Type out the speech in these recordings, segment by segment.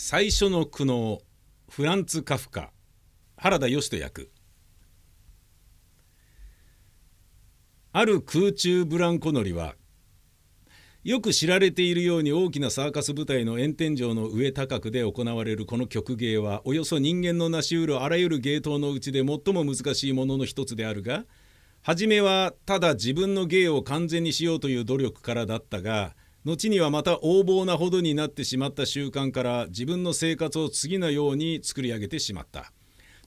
最初の苦悩フランツ・カフカ原田義人役。ある空中ブランコ乗りはよく知られているように大きなサーカス舞台の炎天井の上高くで行われるこの曲芸はおよそ人間の成し得るあらゆる芸当のうちで最も難しいものの一つであるが初めはただ自分の芸を完全にしようという努力からだったが後にはまた横暴なほどになってしまった習慣から自分の生活を次のように作り上げてしまった。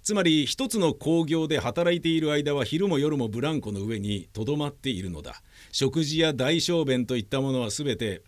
つまり一つの工業で働いている間は昼も夜もブランコの上にとどまっているのだ。食事や大小便といったものは全て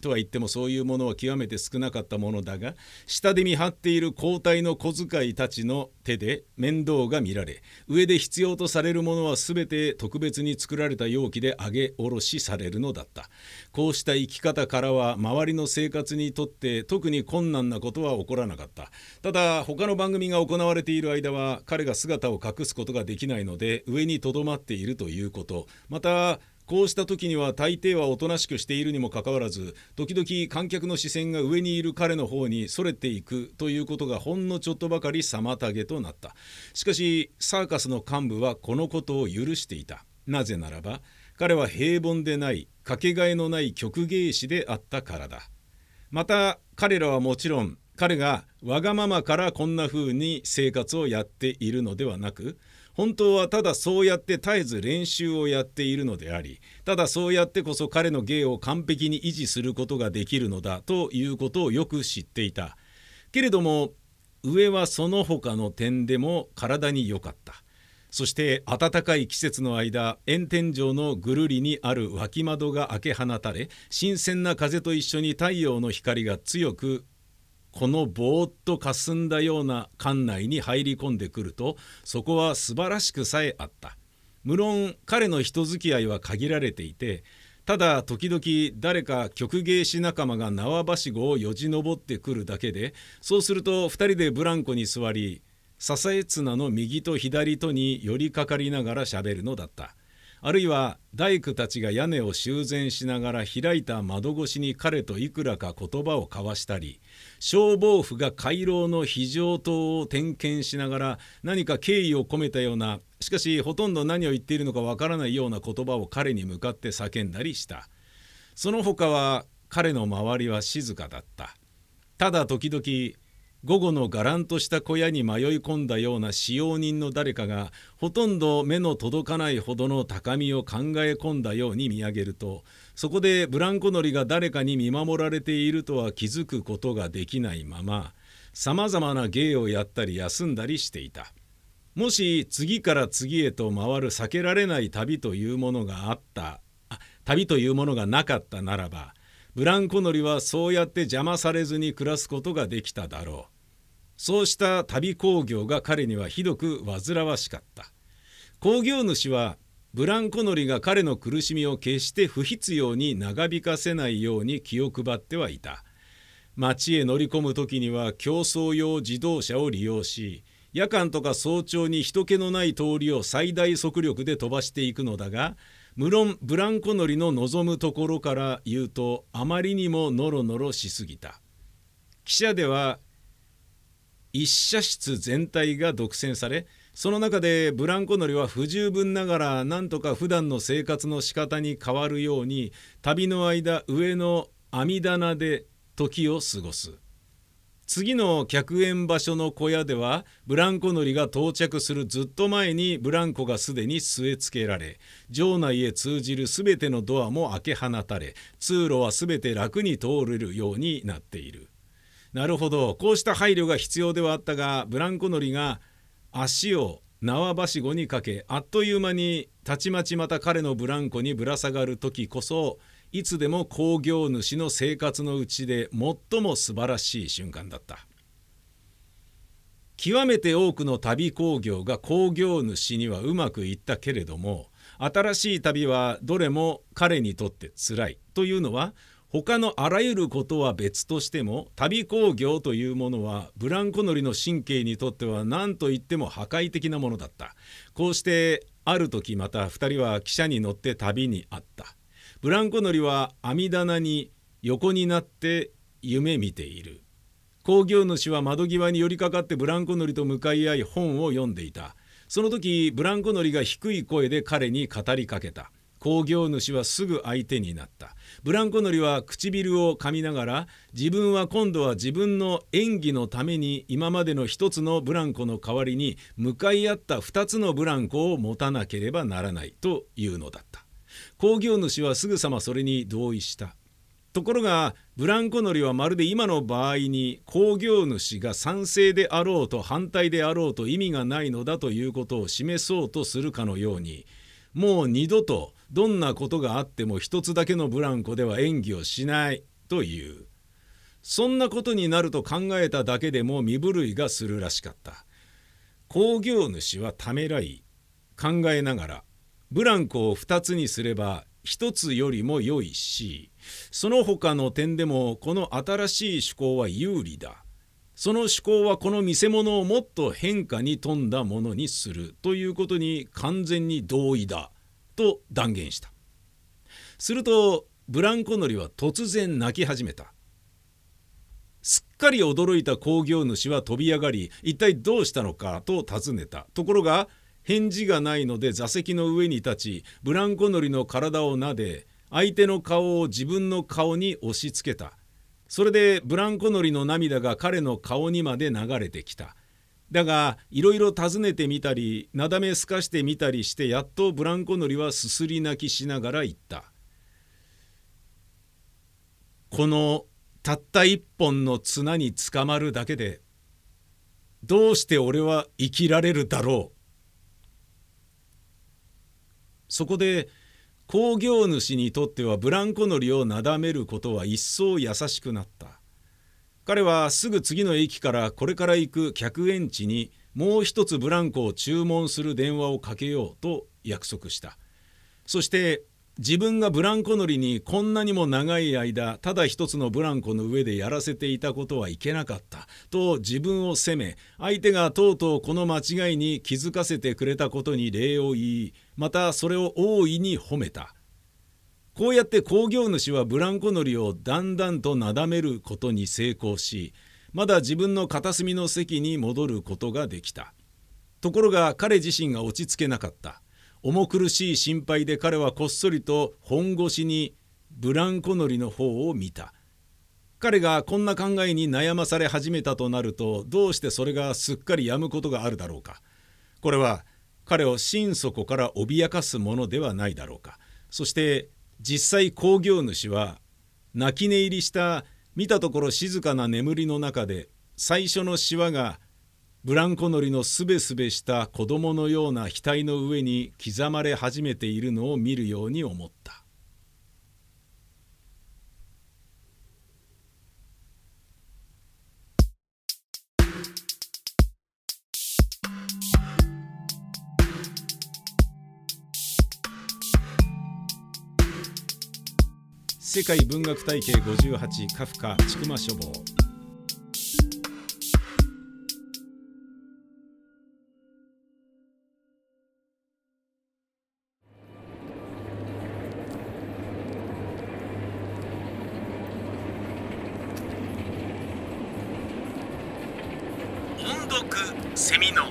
とは言ってもそういうものは極めて少なかったものだが下で見張っている交代の小遣いたちの手で面倒が見られ上で必要とされるものは全て特別に作られた容器で上げ下ろしされるのだった。こうした生き方からは周りの生活にとって特に困難なことは起こらなかった。ただ他の番組が行われている間は彼が姿を隠すことができないので上にとどまっているということ。またこうした時には大抵はおとなしくしているにもかかわらず時々観客の視線が上にいる彼の方にそれていくということがほんのちょっとばかり妨げとなった。しかしサーカスの幹部はこのことを許していた。なぜならば彼は平凡でないかけがえのない曲芸師であったからだ。また彼らはもちろん彼がわがままからこんな風に生活をやっているのではなく本当はただそうやって絶えず練習をやっているのでありただそうやってこそ彼の芸を完璧に維持することができるのだということをよく知っていた。けれども上はその他の点でも体に良かった。そして暖かい季節の間炎天井のぐるりにある脇窓が開け放たれ新鮮な風と一緒に太陽の光が強くこのぼーっとかすんだような館内に入り込んでくるとそこは素晴らしくさえあった。無論彼の人付き合いは限られていてただ時々誰か曲芸師仲間が縄ばしごをよじ登ってくるだけでそうすると2人でブランコに座り支え綱の右と左とに寄りかかりながらしゃべるのだった。あるいは大工たちが屋根を修繕しながら開いた窓越しに彼といくらか言葉を交わしたり消防府が回廊の非常灯を点検しながら何か敬意を込めたようなしかしほとんど何を言っているのかわからないような言葉を彼に向かって叫んだりした。その他は彼の周りは静かだった。ただ時々午後のがらんとした小屋に迷い込んだような使用人の誰かがほとんど目の届かないほどの高みを考え込んだように見上げるとそこでブランコ乗りが誰かに見守られているとは気づくことができないままさまざまな芸をやったり休んだりしていた。もし次から次へと回る避けられない旅というものがあった旅というものがなかったならばブランコ乗りはそうやって邪魔されずに暮らすことができただろう。そうした旅工業が彼にはひどく煩わしかった。工業主はブランコ乗りが彼の苦しみを決して不必要に長引かせないように気を配ってはいた。町へ乗り込む時には競争用自動車を利用し夜間とか早朝に人気のない通りを最大速力で飛ばしていくのだが無論ブランコ乗りの望むところから言うとあまりにもノロノロしすぎた。汽車では一車室全体が独占されその中でブランコ乗りは不十分ながらなんとか普段の生活の仕方に変わるように旅の間上の網棚で時を過ごす次の客演場所の小屋ではブランコ乗りが到着するずっと前にブランコがすでに据え付けられ場内へ通じる全てのドアも開け放たれ通路は全て楽に通れるようになっている。なるほど。こうした配慮が必要ではあったがブランコ乗りが足を縄ばしごにかけあっという間にたちまちまた彼のブランコにぶら下がる時こそいつでも工業主の生活のうちで最も素晴らしい瞬間だった。極めて多くの旅工業が工業主にはうまくいったけれども新しい旅はどれも彼にとってつらいというのは他のあらゆることは別としても旅工業というものはブランコ乗りの神経にとっては何と言っても破壊的なものだった。こうしてある時また2人は汽車に乗って旅にあった。ブランコ乗りは網棚に横になって夢見ている。工業主は窓際に寄りかかってブランコ乗りと向かい合い本を読んでいた。その時ブランコ乗りが低い声で彼に語りかけた。工業主はすぐ相手になった。ブランコ乗りは唇を噛みながら自分は今度は自分の演技のために今までの一つのブランコの代わりに向かい合った二つのブランコを持たなければならないというのだった。工業主はすぐさまそれに同意した。ところがブランコ乗りはまるで今の場合に工業主が賛成であろうと反対であろうと意味がないのだということを示そうとするかのようにもう二度とどんなことがあっても一つだけのブランコでは演技をしないという。そんなことになると考えただけでも身震いがするらしかった。工業主はためらい考えながらブランコを2つにすれば1つよりも良いしその他の点でもこの新しい趣向は有利だ。その趣向はこの見せ物をもっと変化に富んだものにするということに完全に同意だ。と断言した。するとブランコ乗りは突然泣き始めた。すっかり驚いた工業主は飛び上がり一体どうしたのかと尋ねた。ところが返事がないので座席の上に立ちブランコ乗りの体を撫で相手の顔を自分の顔に押し付けたそれでブランコ乗りの涙が彼の顔にまで流れてきただがいろいろ尋ねてみたりなだめすかしてみたりしてやっとブランコ乗りはすすり泣きしながら言った。このたった一本の綱につかまるだけでどうして俺は生きられるだろう。そこで工業主にとってはブランコ乗りをなだめることは一層優しくなった。彼はすぐ次の駅からこれから行く客園地にもう一つブランコを注文する電話をかけようと約束した。そして自分がブランコ乗りにこんなにも長い間ただ一つのブランコの上でやらせていたことはいけなかったと自分を責め相手がとうとうこの間違いに気づかせてくれたことに礼を言いまたそれを大いに褒めた。こうやって工業主はブランコ乗りをだんだんとなだめることに成功しまだ自分の片隅の席に戻ることができた。ところが彼自身が落ち着けなかった。重苦しい心配で彼はこっそりと本腰にブランコ乗りの方を見た。彼がこんな考えに悩まされ始めたとなるとどうしてそれがすっかりやむことがあるだろうか。これは彼を心底から脅かすものではないだろうか。そして実際工業主は泣き寝入りした見たところ静かな眠りの中で最初のシワがブランコ乗りのすべすべした子供のような額の上に刻まれ始めているのを見るように思った。世界文学体系58カフカ千曲書房。セミの